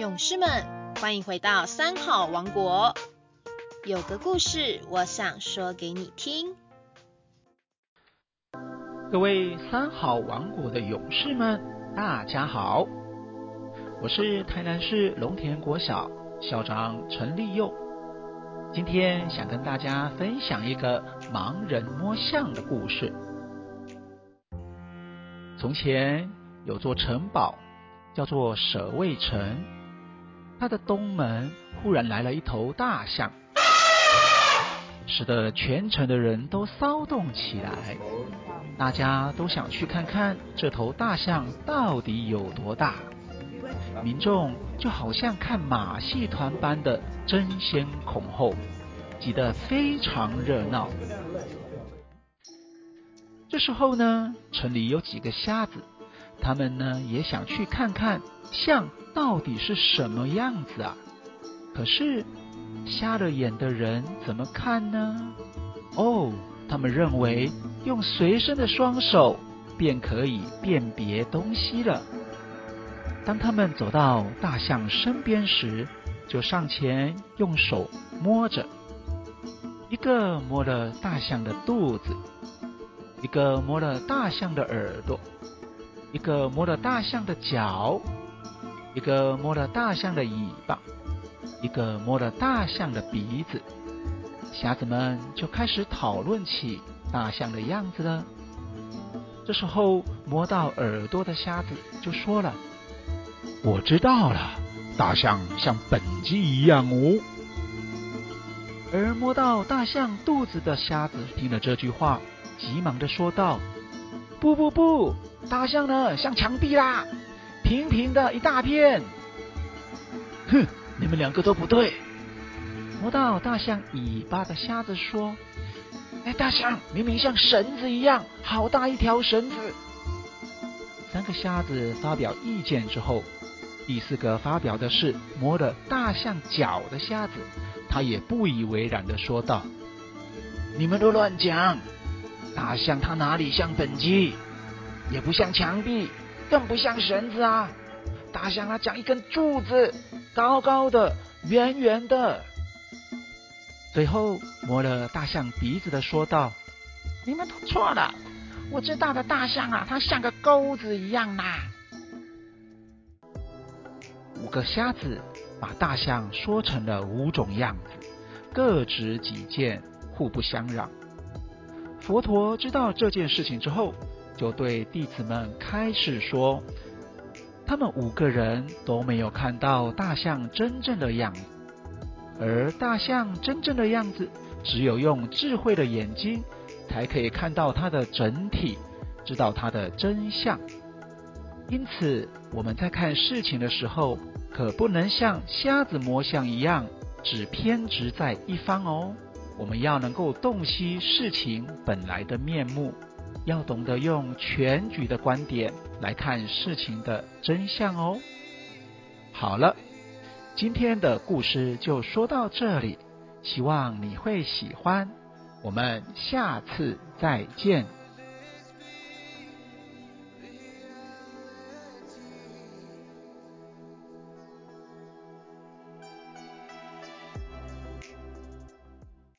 勇士们，欢迎回到三好王国。有个故事，我想说给你听。各位三好王国的勇士们，大家好，我是台南市龙田国小校长陈立佑。今天想跟大家分享一个盲人摸象的故事。从前有座城堡，叫做舍卫城。他的东门忽然来了一头大象，使得全城的人都骚动起来。大家都想去看看这头大象到底有多大。民众就好像看马戏团般的争先恐后，挤得非常热闹。这时候呢，城里有几个瞎子，他们呢也想去看看象。到底是什么样子啊？可是瞎了眼的人怎么看呢？哦，他们认为用随身的双手便可以辨别东西了。当他们走到大象身边时，就上前用手摸着，一个摸了大象的肚子，一个摸了大象的耳朵，一个摸了大象的脚。一个摸了大象的尾巴，一个摸了大象的鼻子，瞎子们就开始讨论起大象的样子了。这时候，摸到耳朵的瞎子就说了：“我知道了，大象像本鸡一样哦。”而摸到大象肚子的瞎子听了这句话，急忙的说道：“不不不，大象呢像墙壁啦！”平平的一大片，哼！你们两个都不对。摸到大象尾巴的瞎子说：“哎，大象明明像绳子一样，好大一条绳子。”三个瞎子发表意见之后，第四个发表的是摸了大象脚的瞎子，他也不以为然的说道：“你们都乱讲！大象它哪里像本鸡，也不像墙壁。”更不像绳子啊！大象它像一根柱子，高高的，圆圆的。最后摸了大象鼻子的说道：“你们都错了，我知道的大象啊，它像个钩子一样呐。”五个瞎子把大象说成了五种样子，各执己见，互不相让。佛陀知道这件事情之后。就对弟子们开始说，他们五个人都没有看到大象真正的样子，而大象真正的样子，只有用智慧的眼睛才可以看到它的整体，知道它的真相。因此，我们在看事情的时候，可不能像瞎子摸象一样，只偏执在一方哦。我们要能够洞悉事情本来的面目。要懂得用全局的观点来看事情的真相哦。好了，今天的故事就说到这里，希望你会喜欢。我们下次再见。